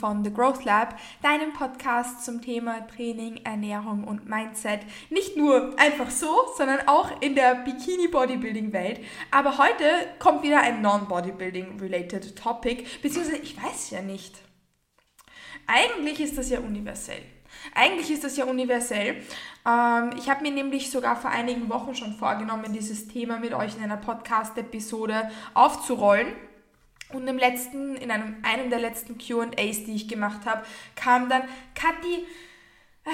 von The Growth Lab, deinem Podcast zum Thema Training, Ernährung und Mindset. Nicht nur einfach so, sondern auch in der Bikini-Bodybuilding-Welt. Aber heute kommt wieder ein Non-Bodybuilding-related Topic, beziehungsweise ich weiß ja nicht. Eigentlich ist das ja universell. Eigentlich ist das ja universell. Ähm, ich habe mir nämlich sogar vor einigen Wochen schon vorgenommen, dieses Thema mit euch in einer Podcast-Episode aufzurollen. Und im letzten, in einem, einem der letzten QAs, die ich gemacht habe, kam dann Kathi, äh,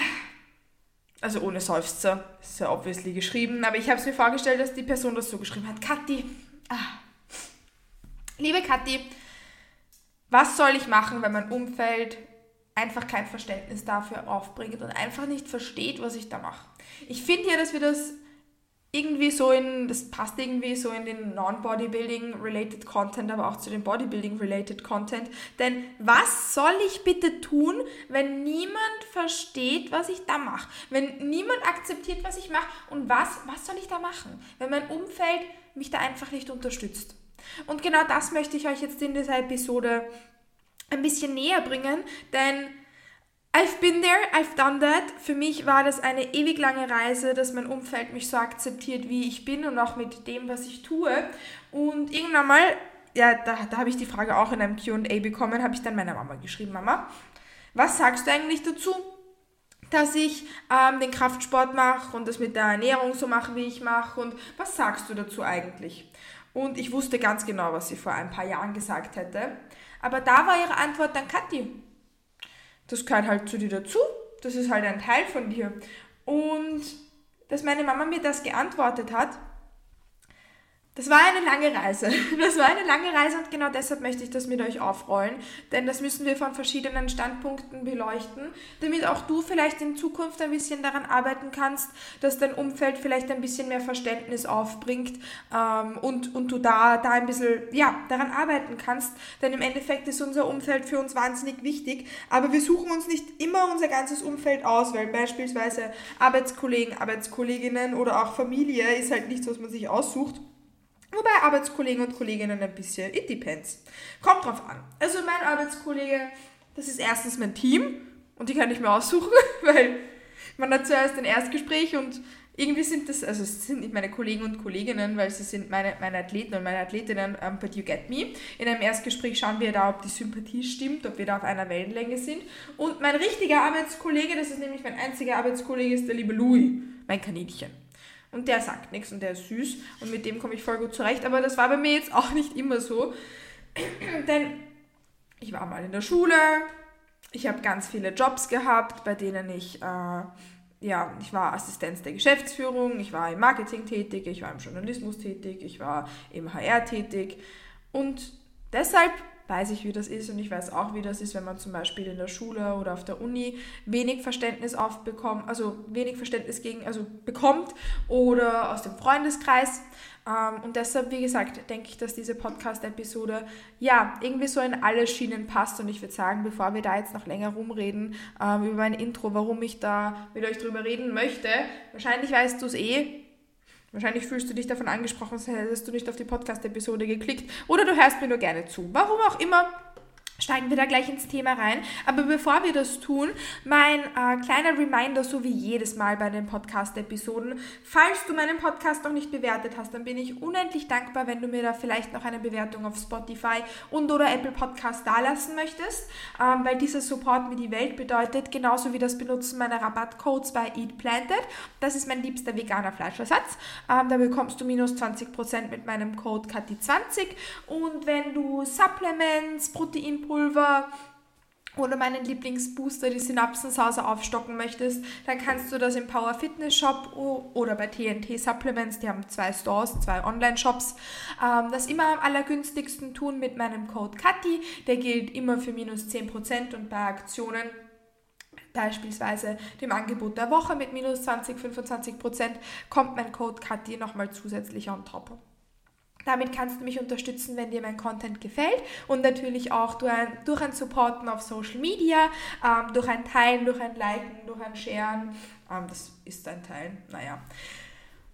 also ohne Seufzer, ist ja obviously geschrieben, aber ich habe es mir vorgestellt, dass die Person das so geschrieben hat. Kathi, ah, liebe Kathi, was soll ich machen, wenn mein Umfeld einfach kein Verständnis dafür aufbringt und einfach nicht versteht, was ich da mache. Ich finde ja, dass wir das irgendwie so in, das passt irgendwie so in den Non-Bodybuilding-related Content, aber auch zu dem Bodybuilding-related Content. Denn was soll ich bitte tun, wenn niemand versteht, was ich da mache? Wenn niemand akzeptiert, was ich mache? Und was, was soll ich da machen, wenn mein Umfeld mich da einfach nicht unterstützt? Und genau das möchte ich euch jetzt in dieser Episode ein bisschen näher bringen, denn I've been there, I've done that. Für mich war das eine ewig lange Reise, dass mein Umfeld mich so akzeptiert, wie ich bin und auch mit dem, was ich tue. Und irgendwann mal, ja, da, da habe ich die Frage auch in einem QA bekommen, habe ich dann meiner Mama geschrieben, Mama, was sagst du eigentlich dazu? dass ich ähm, den Kraftsport mache und das mit der Ernährung so mache, wie ich mache. Und was sagst du dazu eigentlich? Und ich wusste ganz genau, was sie vor ein paar Jahren gesagt hätte. Aber da war ihre Antwort dann Kathi. Das gehört halt zu dir dazu. Das ist halt ein Teil von dir. Und dass meine Mama mir das geantwortet hat, das war eine lange Reise. Das war eine lange Reise und genau deshalb möchte ich das mit euch aufrollen, denn das müssen wir von verschiedenen Standpunkten beleuchten, damit auch du vielleicht in Zukunft ein bisschen daran arbeiten kannst, dass dein Umfeld vielleicht ein bisschen mehr Verständnis aufbringt ähm, und, und du da, da ein bisschen ja, daran arbeiten kannst, denn im Endeffekt ist unser Umfeld für uns wahnsinnig wichtig, aber wir suchen uns nicht immer unser ganzes Umfeld aus, weil beispielsweise Arbeitskollegen, Arbeitskolleginnen oder auch Familie ist halt nichts, was man sich aussucht. Wobei Arbeitskollegen und Kolleginnen ein bisschen, it depends. Kommt drauf an. Also mein Arbeitskollege, das ist erstens mein Team und die kann ich mir aussuchen, weil man hat zuerst ein Erstgespräch und irgendwie sind das, also es sind nicht meine Kollegen und Kolleginnen, weil sie sind meine, meine Athleten und meine Athletinnen, um, but you get me. In einem Erstgespräch schauen wir da, ob die Sympathie stimmt, ob wir da auf einer Wellenlänge sind. Und mein richtiger Arbeitskollege, das ist nämlich mein einziger Arbeitskollege, ist der liebe Louis, mein Kaninchen. Und der sagt nichts und der ist süß und mit dem komme ich voll gut zurecht. Aber das war bei mir jetzt auch nicht immer so. Denn ich war mal in der Schule, ich habe ganz viele Jobs gehabt, bei denen ich, äh, ja, ich war Assistenz der Geschäftsführung, ich war im Marketing tätig, ich war im Journalismus tätig, ich war im HR tätig. Und deshalb weiß ich, wie das ist und ich weiß auch, wie das ist, wenn man zum Beispiel in der Schule oder auf der Uni wenig Verständnis aufbekommt, also wenig Verständnis gegen, also bekommt oder aus dem Freundeskreis. Ähm, und deshalb, wie gesagt, denke ich, dass diese Podcast-Episode ja irgendwie so in alle Schienen passt und ich würde sagen, bevor wir da jetzt noch länger rumreden ähm, über mein Intro, warum ich da mit euch drüber reden möchte, wahrscheinlich weißt du es eh, Wahrscheinlich fühlst du dich davon angesprochen, hättest du nicht auf die Podcast-Episode geklickt oder du hörst mir nur gerne zu. Warum auch immer, steigen wir da gleich ins Thema rein. Aber bevor wir das tun, mein äh, kleiner Reminder, so wie jedes Mal bei den Podcast-Episoden. Falls du meinen Podcast noch nicht bewertet hast, dann bin ich unendlich dankbar, wenn du mir da vielleicht noch eine Bewertung auf Spotify und oder Apple Podcast dalassen möchtest, ähm, weil dieser Support mir die Welt bedeutet, genauso wie das Benutzen meiner Rabattcodes bei Eat Planted. Das ist mein liebster veganer Fleischersatz. Ähm, da bekommst du minus 20% mit meinem Code KATI20 und wenn du Supplements, Protein Pulver oder meinen Lieblingsbooster, die Synapsensauser aufstocken möchtest, dann kannst du das im Power Fitness Shop oder bei TNT Supplements, die haben zwei Stores, zwei Online-Shops, ähm, das immer am allergünstigsten tun mit meinem Code KATI. Der gilt immer für minus 10% und bei Aktionen beispielsweise dem Angebot der Woche mit minus 20, 25% kommt mein Code KATI nochmal zusätzlich on top. Damit kannst du mich unterstützen, wenn dir mein Content gefällt und natürlich auch durch ein, durch ein Supporten auf Social Media, ähm, durch ein Teilen, durch ein Liken, durch ein Sharen. Ähm, das ist ein Teil, naja.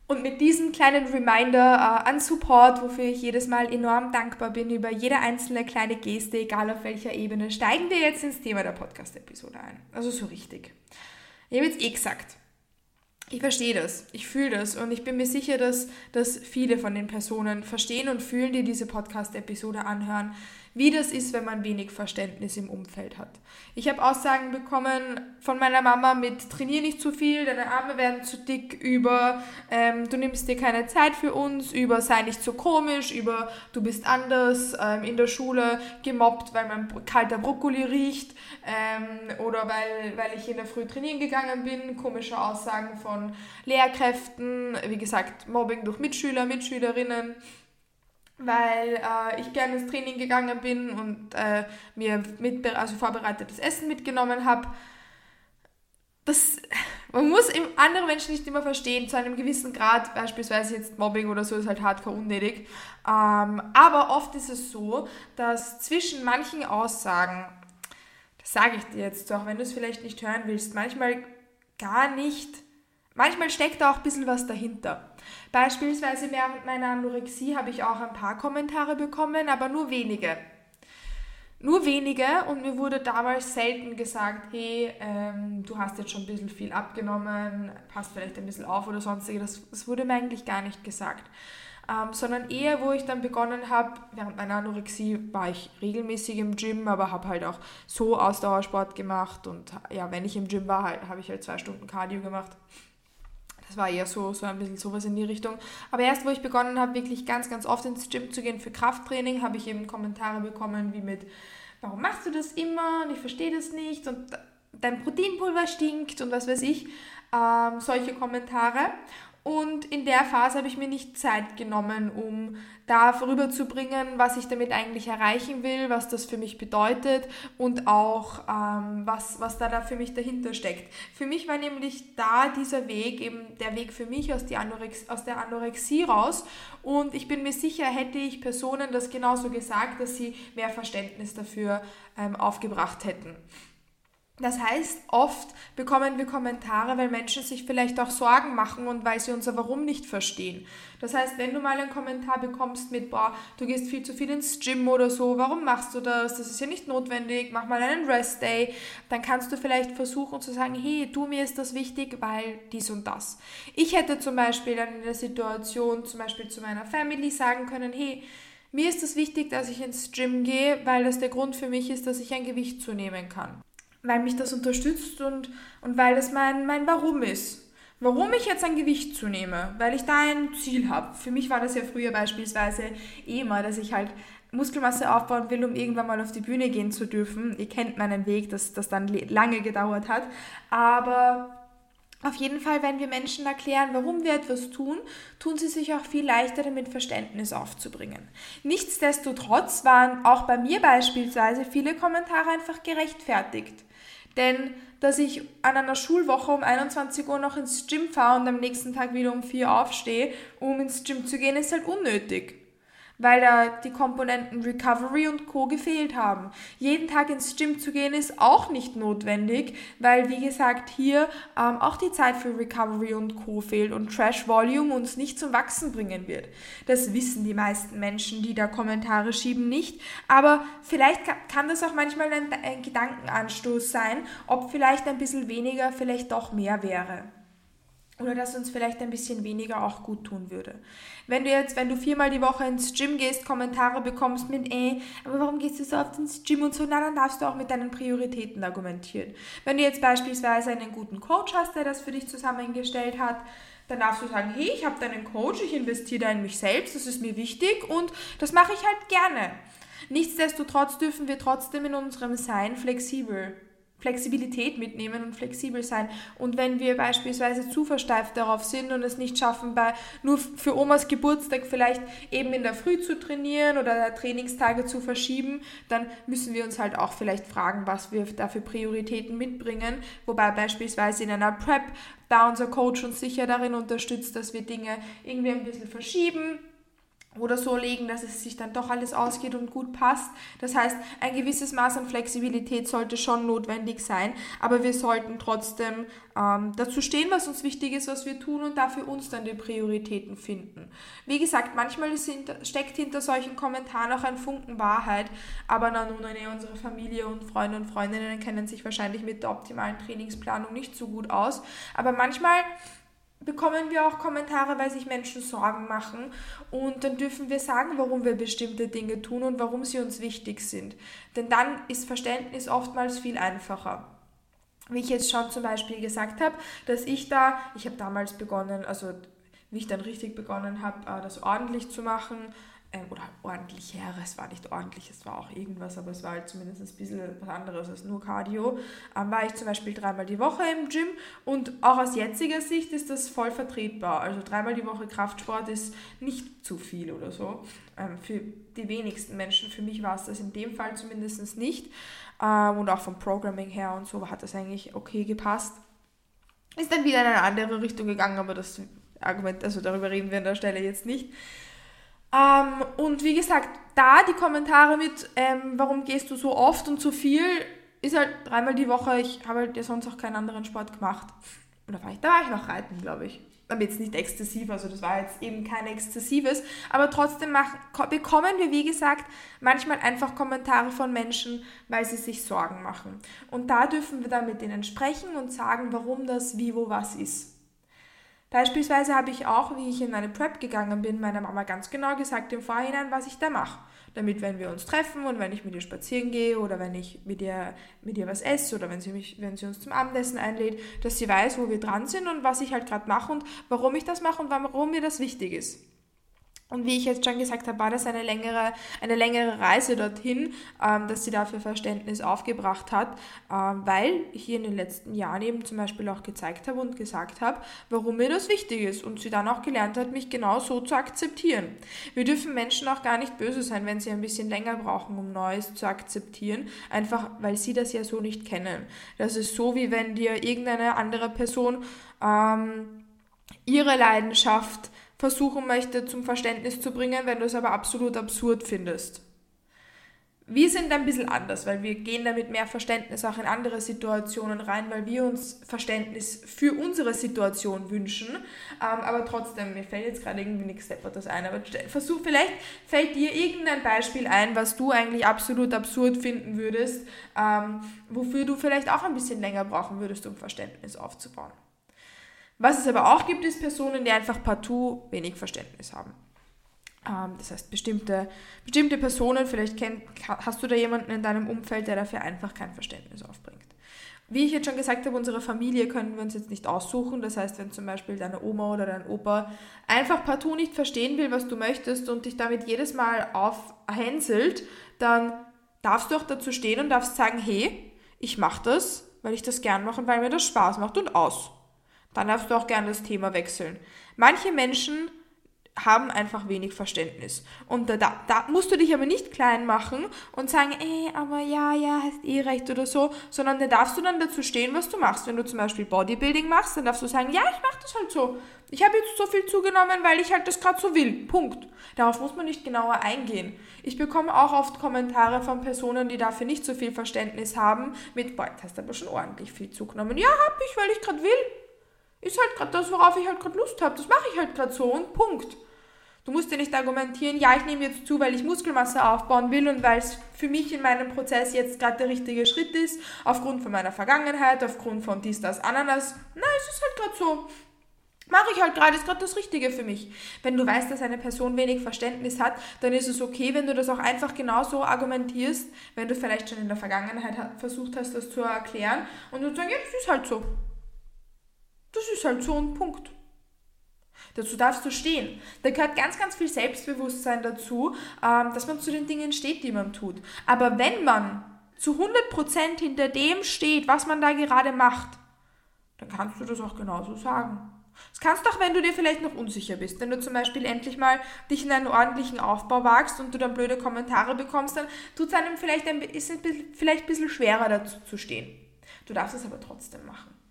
Und mit diesem kleinen Reminder äh, an Support, wofür ich jedes Mal enorm dankbar bin über jede einzelne kleine Geste, egal auf welcher Ebene, steigen wir jetzt ins Thema der Podcast-Episode ein. Also so richtig. Ich habe jetzt eh gesagt, ich verstehe das, ich fühle das. Und ich bin mir sicher, dass, dass viele von den Personen verstehen und fühlen, die diese Podcast-Episode anhören, wie das ist, wenn man wenig Verständnis im Umfeld hat. Ich habe Aussagen bekommen von meiner Mama mit trainier nicht zu viel, deine Arme werden zu dick, über ähm, du nimmst dir keine Zeit für uns, über sei nicht so komisch, über du bist anders, ähm, in der Schule gemobbt, weil mein kalter Brokkoli riecht ähm, oder weil, weil ich in der Früh trainieren gegangen bin, komische Aussagen von Lehrkräften, wie gesagt, Mobbing durch Mitschüler, Mitschülerinnen weil äh, ich gerne ins Training gegangen bin und äh, mir mit, also vorbereitetes Essen mitgenommen habe. Man muss andere Menschen nicht immer verstehen, zu einem gewissen Grad, beispielsweise jetzt Mobbing oder so, ist halt hardcore unnötig. Ähm, aber oft ist es so, dass zwischen manchen Aussagen, das sage ich dir jetzt, auch wenn du es vielleicht nicht hören willst, manchmal gar nicht Manchmal steckt da auch ein bisschen was dahinter. Beispielsweise während meiner Anorexie habe ich auch ein paar Kommentare bekommen, aber nur wenige. Nur wenige und mir wurde damals selten gesagt, hey, ähm, du hast jetzt schon ein bisschen viel abgenommen, passt vielleicht ein bisschen auf oder sonstiges. Das, das wurde mir eigentlich gar nicht gesagt. Ähm, sondern eher, wo ich dann begonnen habe, während meiner Anorexie war ich regelmäßig im Gym, aber habe halt auch so Ausdauersport gemacht und ja, wenn ich im Gym war, halt, habe ich halt zwei Stunden Cardio gemacht das war eher so, so ein bisschen sowas in die Richtung. Aber erst, wo ich begonnen habe, wirklich ganz, ganz oft ins Gym zu gehen für Krafttraining, habe ich eben Kommentare bekommen wie mit, warum machst du das immer und ich verstehe das nicht und dein Proteinpulver stinkt und was weiß ich. Ähm, solche Kommentare. Und in der Phase habe ich mir nicht Zeit genommen, um da vorüberzubringen, was ich damit eigentlich erreichen will, was das für mich bedeutet und auch ähm, was, was da, da für mich dahinter steckt. Für mich war nämlich da dieser Weg, eben der Weg für mich aus, die Anorex aus der Anorexie raus. Und ich bin mir sicher, hätte ich Personen das genauso gesagt, dass sie mehr Verständnis dafür ähm, aufgebracht hätten. Das heißt, oft bekommen wir Kommentare, weil Menschen sich vielleicht auch Sorgen machen und weil sie unser Warum nicht verstehen. Das heißt, wenn du mal einen Kommentar bekommst mit, boah, du gehst viel zu viel ins Gym oder so, warum machst du das? Das ist ja nicht notwendig, mach mal einen Rest Day. Dann kannst du vielleicht versuchen zu sagen, hey, du, mir ist das wichtig, weil dies und das. Ich hätte zum Beispiel dann in der Situation zum Beispiel zu meiner Family sagen können, hey, mir ist es das wichtig, dass ich ins Gym gehe, weil das der Grund für mich ist, dass ich ein Gewicht zunehmen kann weil mich das unterstützt und, und weil das mein, mein Warum ist. Warum ich jetzt ein Gewicht zunehme, weil ich da ein Ziel habe. Für mich war das ja früher beispielsweise eh immer, dass ich halt Muskelmasse aufbauen will, um irgendwann mal auf die Bühne gehen zu dürfen. Ihr kennt meinen Weg, dass das dann lange gedauert hat. Aber auf jeden Fall, wenn wir Menschen erklären, warum wir etwas tun, tun sie sich auch viel leichter damit Verständnis aufzubringen. Nichtsdestotrotz waren auch bei mir beispielsweise viele Kommentare einfach gerechtfertigt. Denn dass ich an einer Schulwoche um 21 Uhr noch ins Gym fahre und am nächsten Tag wieder um 4 Uhr aufstehe, um ins Gym zu gehen, ist halt unnötig weil da die Komponenten Recovery und Co gefehlt haben. Jeden Tag ins Gym zu gehen ist auch nicht notwendig, weil wie gesagt hier ähm, auch die Zeit für Recovery und Co fehlt und Trash Volume uns nicht zum Wachsen bringen wird. Das wissen die meisten Menschen, die da Kommentare schieben, nicht. Aber vielleicht kann das auch manchmal ein, ein Gedankenanstoß sein, ob vielleicht ein bisschen weniger vielleicht doch mehr wäre oder dass uns vielleicht ein bisschen weniger auch gut tun würde. Wenn du jetzt, wenn du viermal die Woche ins Gym gehst, Kommentare bekommst mit, ey, aber warum gehst du so oft ins Gym und so, na, dann darfst du auch mit deinen Prioritäten argumentieren. Wenn du jetzt beispielsweise einen guten Coach hast, der das für dich zusammengestellt hat, dann darfst du sagen, hey, ich habe deinen Coach, ich investiere da in mich selbst, das ist mir wichtig und das mache ich halt gerne. Nichtsdestotrotz dürfen wir trotzdem in unserem Sein flexibel Flexibilität mitnehmen und flexibel sein. Und wenn wir beispielsweise zu versteift darauf sind und es nicht schaffen, bei nur für Omas Geburtstag vielleicht eben in der Früh zu trainieren oder Trainingstage zu verschieben, dann müssen wir uns halt auch vielleicht fragen, was wir da für Prioritäten mitbringen. Wobei beispielsweise in einer Prep da unser Coach uns sicher darin unterstützt, dass wir Dinge irgendwie ein bisschen verschieben oder so legen, dass es sich dann doch alles ausgeht und gut passt. Das heißt, ein gewisses Maß an Flexibilität sollte schon notwendig sein, aber wir sollten trotzdem ähm, dazu stehen, was uns wichtig ist, was wir tun und dafür uns dann die Prioritäten finden. Wie gesagt, manchmal sind, steckt hinter solchen Kommentaren auch ein Funken Wahrheit, aber na nun, unsere Familie und Freunde und Freundinnen kennen sich wahrscheinlich mit der optimalen Trainingsplanung nicht so gut aus, aber manchmal bekommen wir auch Kommentare, weil sich Menschen Sorgen machen und dann dürfen wir sagen, warum wir bestimmte Dinge tun und warum sie uns wichtig sind. Denn dann ist Verständnis oftmals viel einfacher. Wie ich jetzt schon zum Beispiel gesagt habe, dass ich da, ich habe damals begonnen, also wie ich dann richtig begonnen habe, äh, das ordentlich zu machen, ähm, oder ordentlich her, es war nicht ordentlich, es war auch irgendwas, aber es war halt zumindest ein bisschen was anderes als nur Cardio, ähm, war ich zum Beispiel dreimal die Woche im Gym und auch aus jetziger Sicht ist das voll vertretbar. Also dreimal die Woche Kraftsport ist nicht zu viel oder so. Ähm, für die wenigsten Menschen, für mich war es das in dem Fall zumindest nicht. Ähm, und auch vom Programming her und so hat das eigentlich okay gepasst. Ist dann wieder in eine andere Richtung gegangen, aber das Argument, also darüber reden wir an der Stelle jetzt nicht. Ähm, und wie gesagt, da die Kommentare mit, ähm, warum gehst du so oft und so viel, ist halt dreimal die Woche. Ich habe halt ja sonst auch keinen anderen Sport gemacht. Oder war ich, da war ich noch reiten, glaube ich. Aber jetzt nicht exzessiv, also das war jetzt eben kein exzessives. Aber trotzdem machen, bekommen wir, wie gesagt, manchmal einfach Kommentare von Menschen, weil sie sich Sorgen machen. Und da dürfen wir dann mit denen sprechen und sagen, warum das wie, wo, was ist. Beispielsweise habe ich auch, wie ich in meine Prep gegangen bin, meiner Mama ganz genau gesagt im Vorhinein, was ich da mache. Damit, wenn wir uns treffen und wenn ich mit ihr spazieren gehe oder wenn ich mit ihr, mit ihr was esse oder wenn sie, mich, wenn sie uns zum Abendessen einlädt, dass sie weiß, wo wir dran sind und was ich halt gerade mache und warum ich das mache und warum mir das wichtig ist. Und wie ich jetzt schon gesagt habe, war das eine längere, eine längere Reise dorthin, ähm, dass sie dafür Verständnis aufgebracht hat, ähm, weil ich hier in den letzten Jahren eben zum Beispiel auch gezeigt habe und gesagt habe, warum mir das wichtig ist und sie dann auch gelernt hat, mich genau so zu akzeptieren. Wir dürfen Menschen auch gar nicht böse sein, wenn sie ein bisschen länger brauchen, um Neues zu akzeptieren, einfach weil sie das ja so nicht kennen. Das ist so, wie wenn dir irgendeine andere Person ähm, ihre Leidenschaft versuchen möchte zum Verständnis zu bringen, wenn du es aber absolut absurd findest. Wir sind ein bisschen anders, weil wir gehen damit mehr Verständnis auch in andere Situationen rein, weil wir uns Verständnis für unsere Situation wünschen. Ähm, aber trotzdem, mir fällt jetzt gerade irgendwie nichts Separates ein. Aber versuch, vielleicht fällt dir irgendein Beispiel ein, was du eigentlich absolut absurd finden würdest, ähm, wofür du vielleicht auch ein bisschen länger brauchen würdest, um Verständnis aufzubauen. Was es aber auch gibt, ist Personen, die einfach partout wenig Verständnis haben. Ähm, das heißt, bestimmte, bestimmte Personen, vielleicht kenn, hast du da jemanden in deinem Umfeld, der dafür einfach kein Verständnis aufbringt. Wie ich jetzt schon gesagt habe, unsere Familie können wir uns jetzt nicht aussuchen. Das heißt, wenn zum Beispiel deine Oma oder dein Opa einfach partout nicht verstehen will, was du möchtest und dich damit jedes Mal aufhänselt, dann darfst du auch dazu stehen und darfst sagen, hey, ich mache das, weil ich das gern mache und weil mir das Spaß macht und aus. Dann darfst du auch gerne das Thema wechseln. Manche Menschen haben einfach wenig Verständnis. Und da, da musst du dich aber nicht klein machen und sagen, ey, aber ja, ja, hast eh recht oder so, sondern da darfst du dann dazu stehen, was du machst. Wenn du zum Beispiel Bodybuilding machst, dann darfst du sagen, ja, ich mach das halt so. Ich habe jetzt so viel zugenommen, weil ich halt das gerade so will. Punkt. Darauf muss man nicht genauer eingehen. Ich bekomme auch oft Kommentare von Personen, die dafür nicht so viel Verständnis haben, mit, boah, jetzt hast du aber schon ordentlich viel zugenommen. Ja, hab ich, weil ich gerade will. Ist halt gerade das, worauf ich halt gerade Lust habe. Das mache ich halt gerade so und Punkt. Du musst dir nicht argumentieren, ja, ich nehme jetzt zu, weil ich Muskelmasse aufbauen will und weil es für mich in meinem Prozess jetzt gerade der richtige Schritt ist, aufgrund von meiner Vergangenheit, aufgrund von dies, das, Ananas. Nein, es ist halt gerade so. Mache ich halt gerade, ist gerade das Richtige für mich. Wenn du weißt, dass eine Person wenig Verständnis hat, dann ist es okay, wenn du das auch einfach genauso argumentierst, wenn du vielleicht schon in der Vergangenheit versucht hast, das zu erklären und du sagst, ja, das ist halt so. Das ist halt so ein Punkt. Dazu darfst du stehen. Da gehört ganz, ganz viel Selbstbewusstsein dazu, ähm, dass man zu den Dingen steht, die man tut. Aber wenn man zu 100% hinter dem steht, was man da gerade macht, dann kannst du das auch genauso sagen. Das kannst du auch, wenn du dir vielleicht noch unsicher bist. Wenn du zum Beispiel endlich mal dich in einen ordentlichen Aufbau wagst und du dann blöde Kommentare bekommst, dann tut es einem vielleicht ein, ist vielleicht ein bisschen schwerer dazu zu stehen. Du darfst es aber trotzdem machen.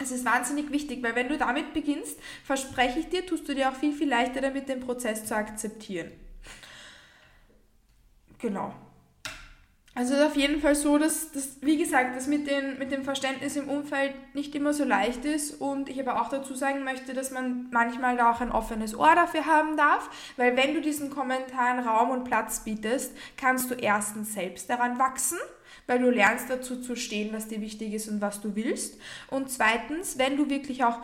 Es ist wahnsinnig wichtig, weil wenn du damit beginnst, verspreche ich dir, tust du dir auch viel, viel leichter damit, den Prozess zu akzeptieren. Genau. Also es ist auf jeden Fall so, dass, dass wie gesagt, das mit, mit dem Verständnis im Umfeld nicht immer so leicht ist und ich aber auch dazu sagen möchte, dass man manchmal da auch ein offenes Ohr dafür haben darf, weil wenn du diesen Kommentaren Raum und Platz bietest, kannst du erstens selbst daran wachsen, weil du lernst dazu zu stehen, was dir wichtig ist und was du willst und zweitens, wenn du wirklich auch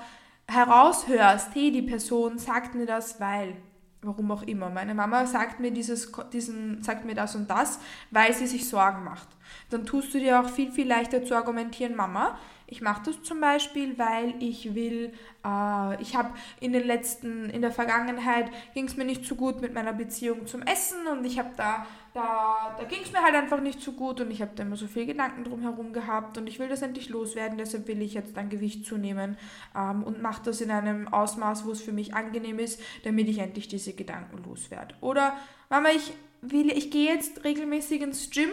heraushörst, hey, die Person sagt mir das, weil warum auch immer. Meine Mama sagt mir dieses, diesen, sagt mir das und das, weil sie sich Sorgen macht. Dann tust du dir auch viel, viel leichter zu argumentieren, Mama, ich mache das zum Beispiel, weil ich will, äh, ich habe in den letzten, in der Vergangenheit ging es mir nicht so gut mit meiner Beziehung zum Essen und ich habe da, da, da ging es mir halt einfach nicht so gut und ich habe da immer so viel Gedanken drum herum gehabt und ich will das endlich loswerden, deshalb will ich jetzt dann Gewicht zunehmen ähm, und mache das in einem Ausmaß, wo es für mich angenehm ist, damit ich endlich diese Gedanken loswerde. Oder Mama, ich will, ich gehe jetzt regelmäßig ins Gym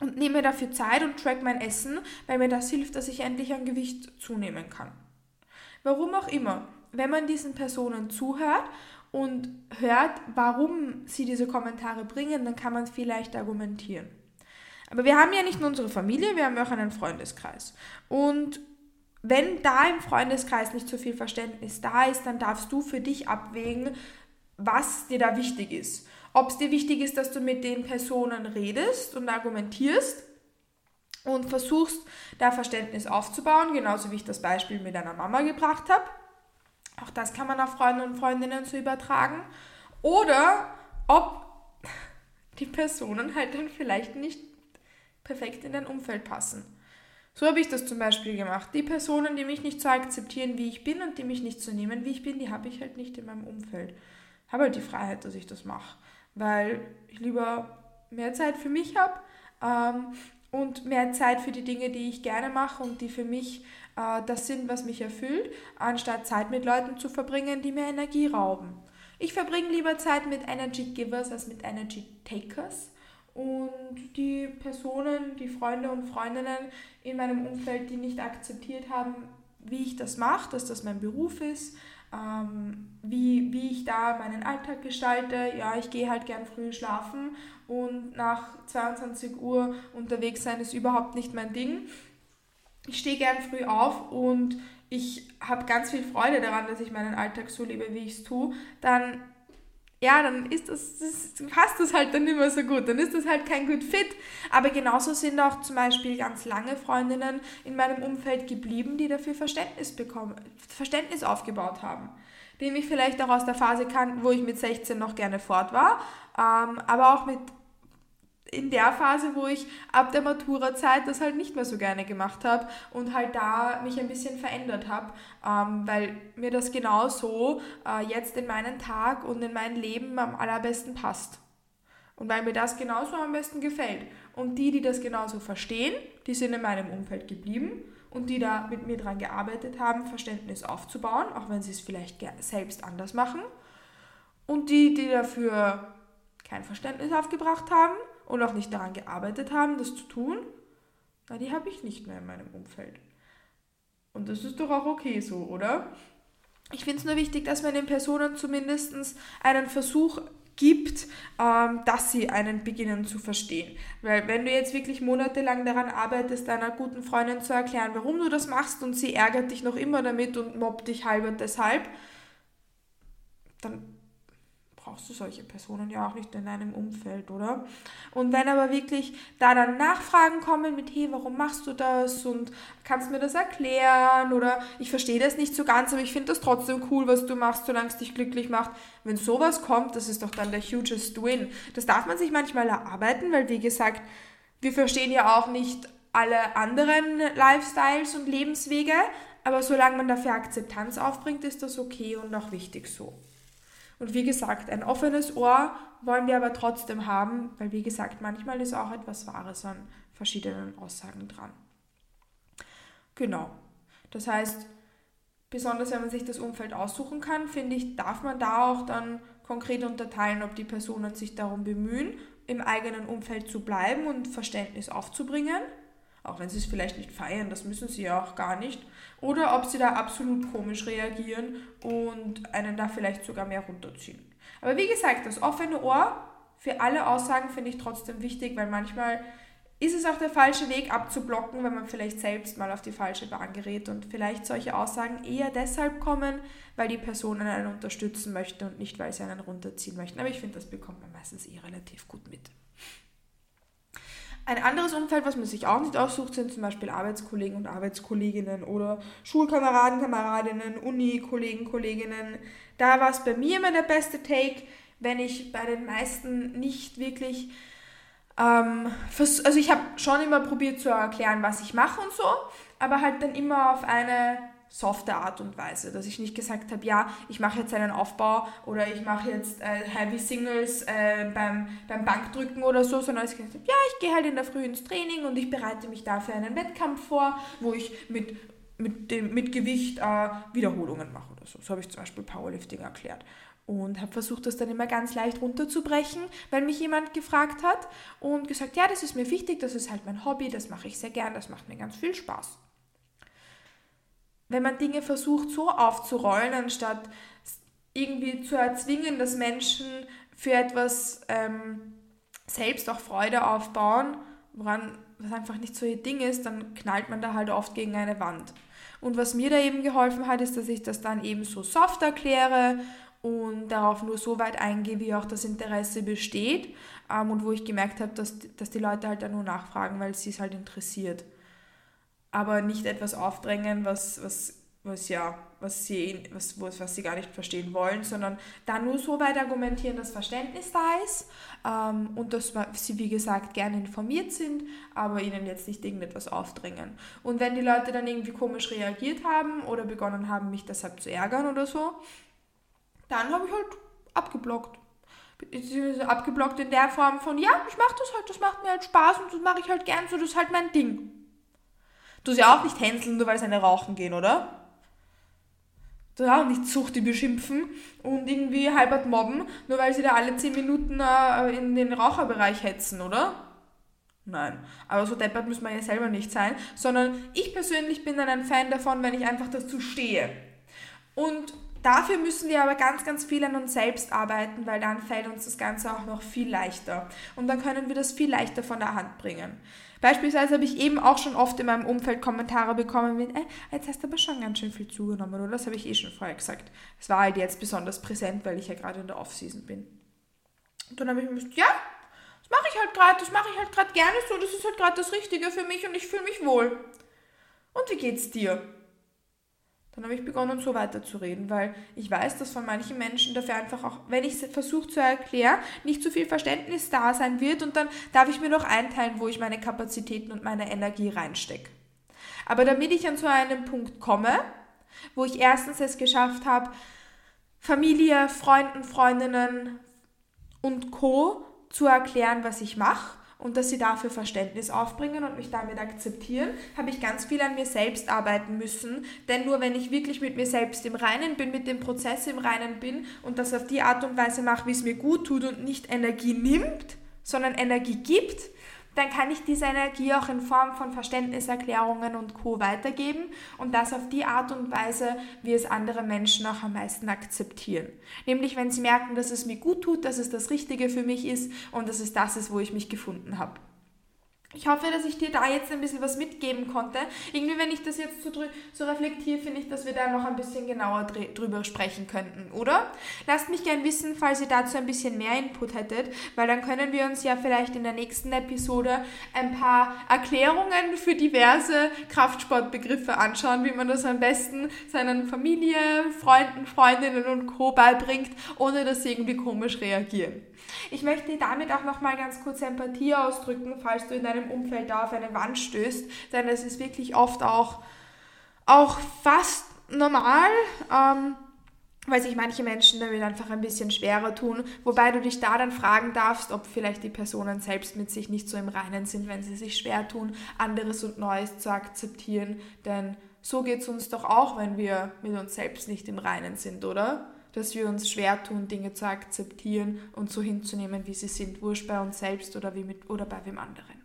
und nehme dafür Zeit und track mein Essen, weil mir das hilft, dass ich endlich an Gewicht zunehmen kann. Warum auch immer, wenn man diesen Personen zuhört und hört, warum sie diese Kommentare bringen, dann kann man vielleicht argumentieren. Aber wir haben ja nicht nur unsere Familie, wir haben auch einen Freundeskreis. Und wenn da im Freundeskreis nicht so viel Verständnis da ist, dann darfst du für dich abwägen, was dir da wichtig ist ob es dir wichtig ist, dass du mit den Personen redest und argumentierst und versuchst, da Verständnis aufzubauen, genauso wie ich das Beispiel mit deiner Mama gebracht habe. Auch das kann man auf Freunde und Freundinnen so übertragen. Oder ob die Personen halt dann vielleicht nicht perfekt in dein Umfeld passen. So habe ich das zum Beispiel gemacht. Die Personen, die mich nicht so akzeptieren, wie ich bin und die mich nicht so nehmen, wie ich bin, die habe ich halt nicht in meinem Umfeld. Habe halt die Freiheit, dass ich das mache weil ich lieber mehr Zeit für mich habe ähm, und mehr Zeit für die Dinge, die ich gerne mache und die für mich äh, das sind, was mich erfüllt, anstatt Zeit mit Leuten zu verbringen, die mir Energie rauben. Ich verbringe lieber Zeit mit Energy Givers als mit Energy Takers. Und die Personen, die Freunde und Freundinnen in meinem Umfeld, die nicht akzeptiert haben, wie ich das mache, dass das mein Beruf ist, ähm, wie, wie ich da meinen Alltag gestalte. Ja, ich gehe halt gern früh schlafen und nach 22 Uhr unterwegs sein ist überhaupt nicht mein Ding. Ich stehe gern früh auf und ich habe ganz viel Freude daran, dass ich meinen Alltag so lebe, wie ich es tue. Dann ja, dann ist das, das, passt das halt dann nicht mehr so gut. Dann ist das halt kein Good Fit. Aber genauso sind auch zum Beispiel ganz lange Freundinnen in meinem Umfeld geblieben, die dafür Verständnis bekommen, Verständnis aufgebaut haben. Die mich vielleicht auch aus der Phase kannten, wo ich mit 16 noch gerne fort war, ähm, aber auch mit in der Phase, wo ich ab der Maturazeit das halt nicht mehr so gerne gemacht habe und halt da mich ein bisschen verändert habe, ähm, weil mir das genauso äh, jetzt in meinen Tag und in mein Leben am allerbesten passt. Und weil mir das genauso am besten gefällt. Und die, die das genauso verstehen, die sind in meinem Umfeld geblieben und die da mit mir dran gearbeitet haben, Verständnis aufzubauen, auch wenn sie es vielleicht selbst anders machen. Und die, die dafür kein Verständnis aufgebracht haben, und auch nicht daran gearbeitet haben, das zu tun, na, die habe ich nicht mehr in meinem Umfeld. Und das ist doch auch okay so, oder? Ich finde es nur wichtig, dass man den Personen zumindest einen Versuch gibt, ähm, dass sie einen beginnen zu verstehen. Weil wenn du jetzt wirklich monatelang daran arbeitest, deiner guten Freundin zu erklären, warum du das machst und sie ärgert dich noch immer damit und mobbt dich halb und deshalb, dann brauchst du solche Personen ja auch nicht in deinem Umfeld, oder? Und wenn aber wirklich da dann Nachfragen kommen mit, hey, warum machst du das und kannst mir das erklären oder ich verstehe das nicht so ganz, aber ich finde das trotzdem cool, was du machst, solange es dich glücklich macht. Wenn sowas kommt, das ist doch dann der hugest win. Das darf man sich manchmal erarbeiten, weil wie gesagt, wir verstehen ja auch nicht alle anderen Lifestyles und Lebenswege, aber solange man dafür Akzeptanz aufbringt, ist das okay und auch wichtig so. Und wie gesagt, ein offenes Ohr wollen wir aber trotzdem haben, weil wie gesagt, manchmal ist auch etwas Wahres an verschiedenen Aussagen dran. Genau. Das heißt, besonders wenn man sich das Umfeld aussuchen kann, finde ich, darf man da auch dann konkret unterteilen, ob die Personen sich darum bemühen, im eigenen Umfeld zu bleiben und Verständnis aufzubringen, Auch wenn sie es vielleicht nicht feiern, das müssen sie ja auch gar nicht. Oder ob sie da absolut komisch reagieren und einen da vielleicht sogar mehr runterziehen. Aber wie gesagt, das offene Ohr für alle Aussagen finde ich trotzdem wichtig, weil manchmal ist es auch der falsche Weg abzublocken, wenn man vielleicht selbst mal auf die falsche Bahn gerät und vielleicht solche Aussagen eher deshalb kommen, weil die Person einen unterstützen möchte und nicht, weil sie einen runterziehen möchten. Aber ich finde, das bekommt man meistens eh relativ gut mit. Ein anderes Umfeld, was man sich auch nicht aussucht, sind zum Beispiel Arbeitskollegen und Arbeitskolleginnen oder Schulkameraden, Kameradinnen, Uni-Kollegen, Kolleginnen. Da war es bei mir immer der beste Take, wenn ich bei den meisten nicht wirklich ähm, also ich habe schon immer probiert zu erklären, was ich mache und so, aber halt dann immer auf eine softe Art und Weise, dass ich nicht gesagt habe, ja, ich mache jetzt einen Aufbau oder ich mache jetzt äh, Heavy Singles äh, beim, beim Bankdrücken oder so, sondern ich gesagt habe, ja, ich gehe halt in der Früh ins Training und ich bereite mich dafür einen Wettkampf vor, wo ich mit, mit, dem, mit Gewicht äh, Wiederholungen mache oder so. So habe ich zum Beispiel Powerlifting erklärt und habe versucht, das dann immer ganz leicht runterzubrechen, weil mich jemand gefragt hat und gesagt, ja, das ist mir wichtig, das ist halt mein Hobby, das mache ich sehr gern, das macht mir ganz viel Spaß. Wenn man Dinge versucht so aufzurollen, anstatt irgendwie zu erzwingen, dass Menschen für etwas ähm, selbst auch Freude aufbauen, woran was einfach nicht so ihr Ding ist, dann knallt man da halt oft gegen eine Wand. Und was mir da eben geholfen hat, ist, dass ich das dann eben so soft erkläre und darauf nur so weit eingehe, wie auch das Interesse besteht ähm, und wo ich gemerkt habe, dass, dass die Leute halt dann nur nachfragen, weil sie es halt interessiert. Aber nicht etwas aufdrängen, was, was, was ja, was sie, was, was sie gar nicht verstehen wollen, sondern dann nur so weit argumentieren, dass Verständnis da ist ähm, und dass sie, wie gesagt, gerne informiert sind, aber ihnen jetzt nicht irgendetwas aufdrängen. Und wenn die Leute dann irgendwie komisch reagiert haben oder begonnen haben, mich deshalb zu ärgern oder so, dann habe ich halt abgeblockt. Abgeblockt in der Form von, ja, ich mache das halt, das macht mir halt Spaß und das mache ich halt gern so, das ist halt mein Ding. Du sie ja auch nicht hänseln, nur weil sie eine rauchen gehen, oder? Du auch nicht Zucht, die beschimpfen und irgendwie halbert mobben, nur weil sie da alle 10 Minuten äh, in den Raucherbereich hetzen, oder? Nein, aber so deppert muss man ja selber nicht sein, sondern ich persönlich bin dann ein Fan davon, wenn ich einfach dazu stehe. Und Dafür müssen wir aber ganz, ganz viel an uns selbst arbeiten, weil dann fällt uns das Ganze auch noch viel leichter. Und dann können wir das viel leichter von der Hand bringen. Beispielsweise habe ich eben auch schon oft in meinem Umfeld Kommentare bekommen mit, äh, jetzt hast du aber schon ganz schön viel zugenommen, oder? Das habe ich eh schon vorher gesagt. Es war halt jetzt besonders präsent, weil ich ja gerade in der Off-Season bin. Und dann habe ich mir gedacht, ja, das mache ich halt gerade, das mache ich halt gerade gerne so, das ist halt gerade das Richtige für mich und ich fühle mich wohl. Und wie geht's dir? Dann habe ich begonnen, so weiterzureden, weil ich weiß, dass von manchen Menschen dafür einfach auch, wenn ich es versuche zu erklären, nicht so viel Verständnis da sein wird und dann darf ich mir noch einteilen, wo ich meine Kapazitäten und meine Energie reinstecke. Aber damit ich an so einen Punkt komme, wo ich erstens es geschafft habe, Familie, Freunden, Freundinnen und Co. zu erklären, was ich mache und dass sie dafür Verständnis aufbringen und mich damit akzeptieren, habe ich ganz viel an mir selbst arbeiten müssen. Denn nur wenn ich wirklich mit mir selbst im Reinen bin, mit dem Prozess im Reinen bin und das auf die Art und Weise mache, wie es mir gut tut und nicht Energie nimmt, sondern Energie gibt, dann kann ich diese Energie auch in Form von Verständniserklärungen und Co. weitergeben und das auf die Art und Weise, wie es andere Menschen auch am meisten akzeptieren. Nämlich, wenn sie merken, dass es mir gut tut, dass es das Richtige für mich ist und dass es das ist, wo ich mich gefunden habe. Ich hoffe, dass ich dir da jetzt ein bisschen was mitgeben konnte. Irgendwie, wenn ich das jetzt so, so reflektiere, finde ich, dass wir da noch ein bisschen genauer drüber sprechen könnten, oder? Lasst mich gern wissen, falls ihr dazu ein bisschen mehr Input hättet, weil dann können wir uns ja vielleicht in der nächsten Episode ein paar Erklärungen für diverse Kraftsportbegriffe anschauen, wie man das am besten seinen Familie, Freunden, Freundinnen und Co. beibringt, ohne dass sie irgendwie komisch reagieren. Ich möchte damit auch nochmal ganz kurz Empathie ausdrücken, falls du in deinem Umfeld da auf eine Wand stößt, denn es ist wirklich oft auch, auch fast normal, ähm, weil sich manche Menschen damit einfach ein bisschen schwerer tun, wobei du dich da dann fragen darfst, ob vielleicht die Personen selbst mit sich nicht so im Reinen sind, wenn sie sich schwer tun, anderes und Neues zu akzeptieren, denn so geht es uns doch auch, wenn wir mit uns selbst nicht im Reinen sind, oder? Dass wir uns schwer tun, Dinge zu akzeptieren und so hinzunehmen, wie sie sind, wurscht bei uns selbst oder, wie mit, oder bei wem anderen.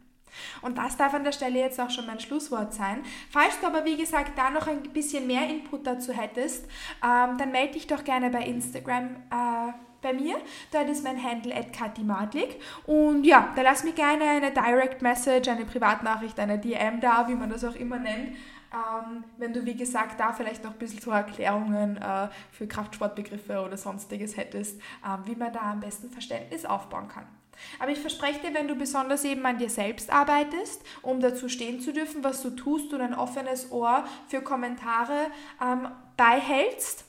Und das darf an der Stelle jetzt auch schon mein Schlusswort sein. Falls du aber, wie gesagt, da noch ein bisschen mehr Input dazu hättest, ähm, dann melde dich doch gerne bei Instagram. Äh, bei mir. Dort ist mein Handle at Katimadlik. Und ja, da lass mir gerne eine Direct Message, eine Privatnachricht, eine DM da, wie man das auch immer nennt. Ähm, wenn du, wie gesagt, da vielleicht noch ein bisschen so Erklärungen äh, für Kraftsportbegriffe oder sonstiges hättest, äh, wie man da am besten Verständnis aufbauen kann. Aber ich verspreche dir, wenn du besonders eben an dir selbst arbeitest, um dazu stehen zu dürfen, was du tust und ein offenes Ohr für Kommentare ähm, beihältst,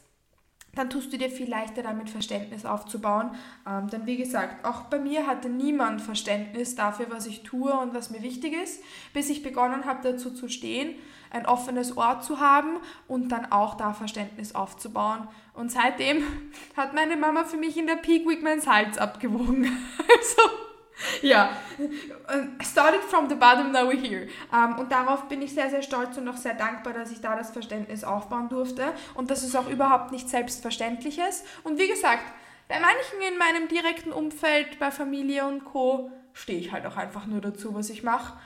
dann tust du dir viel leichter damit Verständnis aufzubauen. Ähm, denn wie gesagt, auch bei mir hatte niemand Verständnis dafür, was ich tue und was mir wichtig ist, bis ich begonnen habe, dazu zu stehen, ein offenes Ohr zu haben und dann auch da Verständnis aufzubauen. Und seitdem hat meine Mama für mich in der Peak Week mein Salz abgewogen. also ja, started from the bottom, now we're here. Um, ähm, und darauf bin ich sehr, sehr stolz und auch sehr dankbar, dass ich da das Verständnis aufbauen durfte. Und das ist auch überhaupt nichts Selbstverständliches. Und wie gesagt, bei manchen in meinem direkten Umfeld, bei Familie und Co., stehe ich halt auch einfach nur dazu, was ich mache.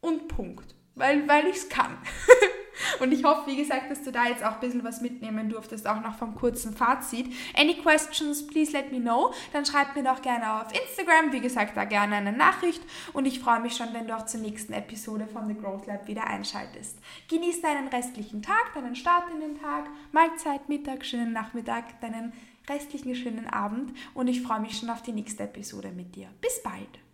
Und Punkt. Weil, weil ich es kann. Und ich hoffe, wie gesagt, dass du da jetzt auch ein bisschen was mitnehmen durftest, auch noch vom kurzen Fazit. Any questions, please let me know. Dann schreib mir doch gerne auf Instagram, wie gesagt, da gerne eine Nachricht. Und ich freue mich schon, wenn du auch zur nächsten Episode von The Growth Lab wieder einschaltest. Genieß deinen restlichen Tag, deinen Start in den Tag, Mahlzeit, Mittag, schönen Nachmittag, deinen restlichen schönen Abend. Und ich freue mich schon auf die nächste Episode mit dir. Bis bald!